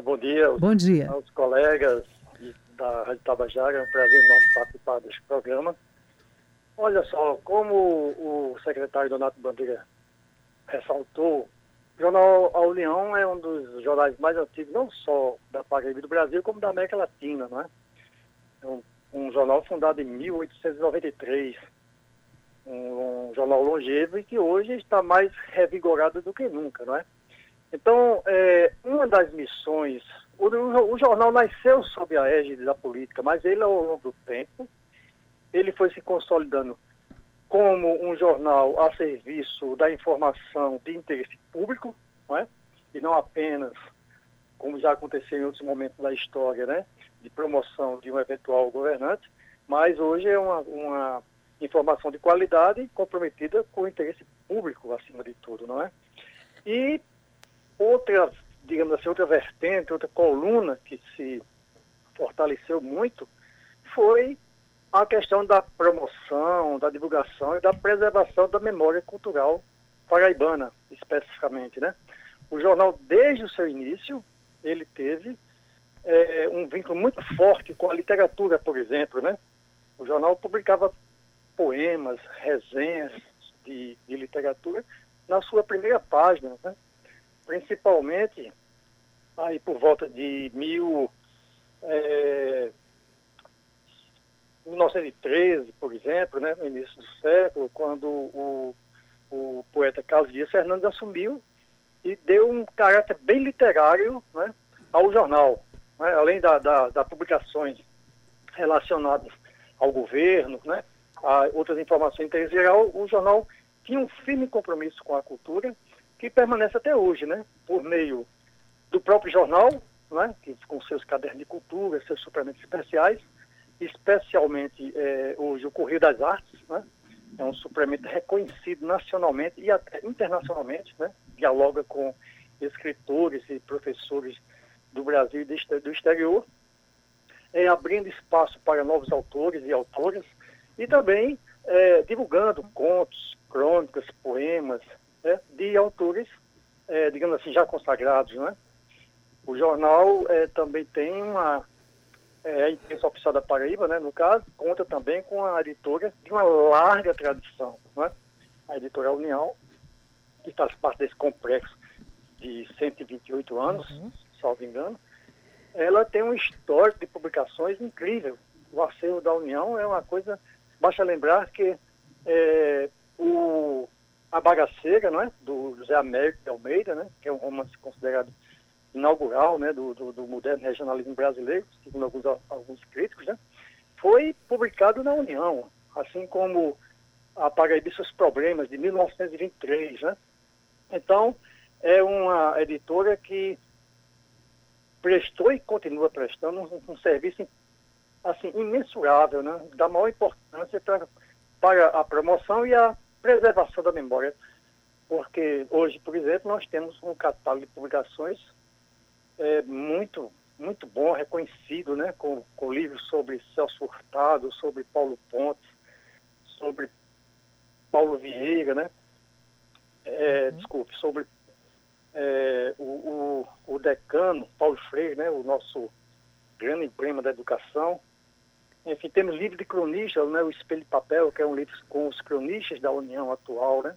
É, bom dia. Bom dia. Aos colegas da Rádio Tabajara, é um prazer enorme participar deste programa. Olha só, como o secretário Donato Bandeira ressaltou, o jornal A União é um dos jornais mais antigos, não só da Paraíba do Brasil, como da América Latina, não é? É um, um jornal fundado em 1893, um, um, jornal longevo e que hoje está mais revigorado do que nunca, não é? Então, é, uma das missões, o, o, jornal nasceu sob a égide da política, mas ele, ao longo do tempo, ele foi se consolidando como um jornal a serviço da informação de interesse público, não é? e não apenas, como já aconteceu em outros momentos da história, né? de promoção de um eventual governante, mas hoje é uma, uma informação de qualidade comprometida com o interesse público acima de tudo, não é? E outra, digamos assim, outra vertente, outra coluna que se fortaleceu muito foi a questão da promoção, da divulgação e da preservação da memória cultural paraibana, especificamente, né? O jornal, desde o seu início, ele teve é, um vínculo muito forte com a literatura, por exemplo, né? O jornal publicava poemas, resenhas de, de literatura na sua primeira página, né? Principalmente aí por volta de mil, é, 1913, por exemplo, né, no início do século, quando o, o poeta Carlos Dias Fernandes assumiu e deu um caráter bem literário né, ao jornal, né, além da, da, da, publicações relacionadas ao governo, né, a outras informações interesse geral, o jornal tinha um firme compromisso com a cultura que permanece até hoje, né, por meio do próprio jornal, né, que, com seus cadernos de cultura, seus suplementos especiais, especialmente é, hoje o Correio das Artes, né? é um suplemento reconhecido nacionalmente e até internacionalmente, né? dialoga com escritores e professores do Brasil e do exterior, é, abrindo espaço para novos autores e autoras e também é, divulgando contos, crônicas, poemas né? de autores, é, digamos assim, já consagrados. Né? O jornal é, também tem uma é, a imprensa oficial da Paraíba, né, no caso, conta também com a editora de uma larga tradição, né? a editora União, que faz parte desse complexo de 128 anos, uhum. salvo engano, ela tem um histórico de publicações incrível. O acervo da União é uma coisa, basta lembrar que é, o, a Bagaceira, não é? do José Américo de Almeida, né? que é um romance considerado inaugural né, do, do, do, moderno regionalismo brasileiro, segundo alguns, alguns críticos, né, foi publicado na União, assim como a Paraíba e seus problemas, de 1923. Né? Então, é uma editora que prestou e continua prestando um, um serviço assim, imensurável, né? da maior importância pra, para a promoção e a preservação da memória. Porque hoje, por exemplo, nós temos um catálogo de publicações é, muito, muito bom, reconhecido, né? Com, com livros sobre Celso Furtado, sobre Paulo Pontes, sobre Paulo Vieira, né? É, uhum. Desculpe, sobre é, o, o, o, decano Paulo Freire, né? O nosso grande emblema da educação. Enfim, temos livro de cronistas, né? O Espelho de Papel, que é um livro com os cronistas da União atual, né?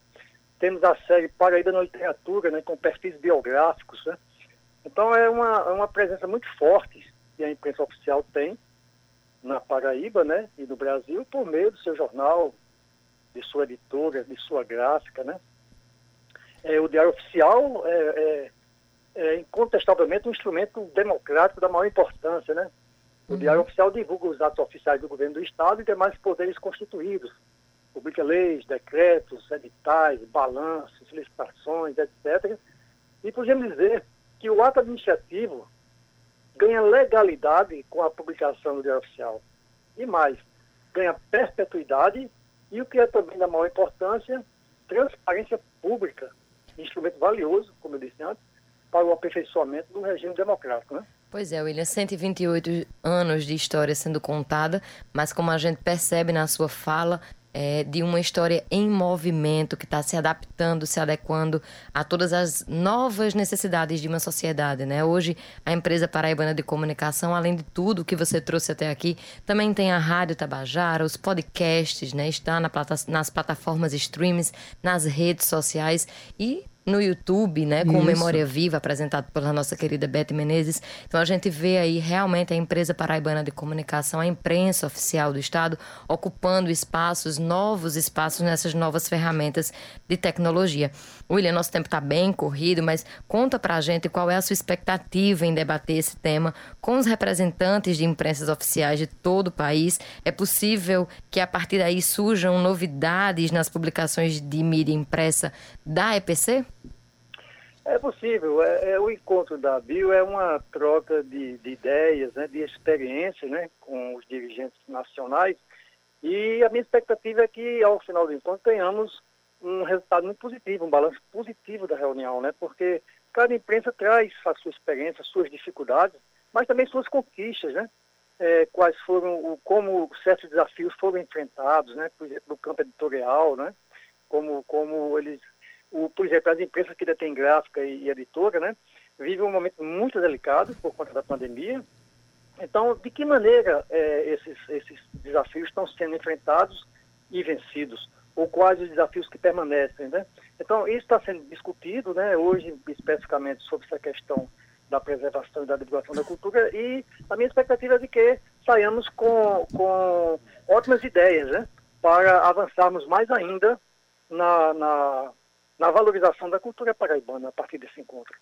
Temos a série Paraíba na Literatura, né? Com perfis biográficos, né? Então é uma, é uma presença muito forte que a imprensa oficial tem na Paraíba, né, e no Brasil, por meio do seu jornal, de sua editora, de sua gráfica, né. É, o Diário Oficial é, é, é, incontestavelmente um instrumento democrático da maior importância, né. O uhum. Diário Oficial divulga os atos oficiais do governo do Estado e demais poderes constituídos. Publica leis, decretos, editais, balanços, licitações, etc. E podemos dizer que o ato administrativo ganha legalidade com a publicação do Diário Oficial. E mais, ganha perpetuidade e o que é também da maior importância, transparência pública, instrumento valioso, como eu disse antes, para o aperfeiçoamento do regime democrático. Né? Pois é, William, 128 anos de história sendo contada, mas como a gente percebe na sua fala, é, de uma história em movimento que está se adaptando, se adequando a todas as novas necessidades de uma sociedade, né? Hoje a empresa paraibana de comunicação, além de tudo que você trouxe até aqui, também tem a rádio Tabajara, os podcasts, né? Está na plata nas plataformas streams, nas redes sociais e no YouTube, né, com Isso. Memória Viva, apresentado pela nossa querida Beth Menezes. Então a gente vê aí realmente a empresa paraibana de comunicação, a imprensa oficial do Estado, ocupando espaços, novos espaços nessas novas ferramentas de tecnologia. William, nosso tempo está bem corrido, mas conta pra gente qual é a sua expectativa em debater esse tema com os representantes de imprensas oficiais de todo o país. É possível que a partir daí surjam novidades nas publicações de mídia impressa da EPC? É possível. É, é, o encontro da Bio é uma troca de, de ideias, né, de experiências né, com os dirigentes nacionais. E a minha expectativa é que, ao final do encontro, tenhamos um resultado muito positivo, um balanço positivo da reunião, né? Porque cada imprensa traz a sua experiência, suas dificuldades, mas também suas conquistas, né? É, quais foram, o, como certos desafios foram enfrentados, né? Por exemplo, no campo editorial, né? Como, como eles o, por exemplo, as empresas que detêm gráfica e, e editora, né, vivem um momento muito delicado por conta da pandemia. Então, de que maneira é, esses, esses desafios estão sendo enfrentados e vencidos? Ou quais os desafios que permanecem, né? Então, isso está sendo discutido, né, hoje, especificamente sobre essa questão da preservação e da divulgação da cultura, e a minha expectativa é de que saiamos com, com ótimas ideias, né, para avançarmos mais ainda na, na na valorização da cultura paraibana a partir desse encontro.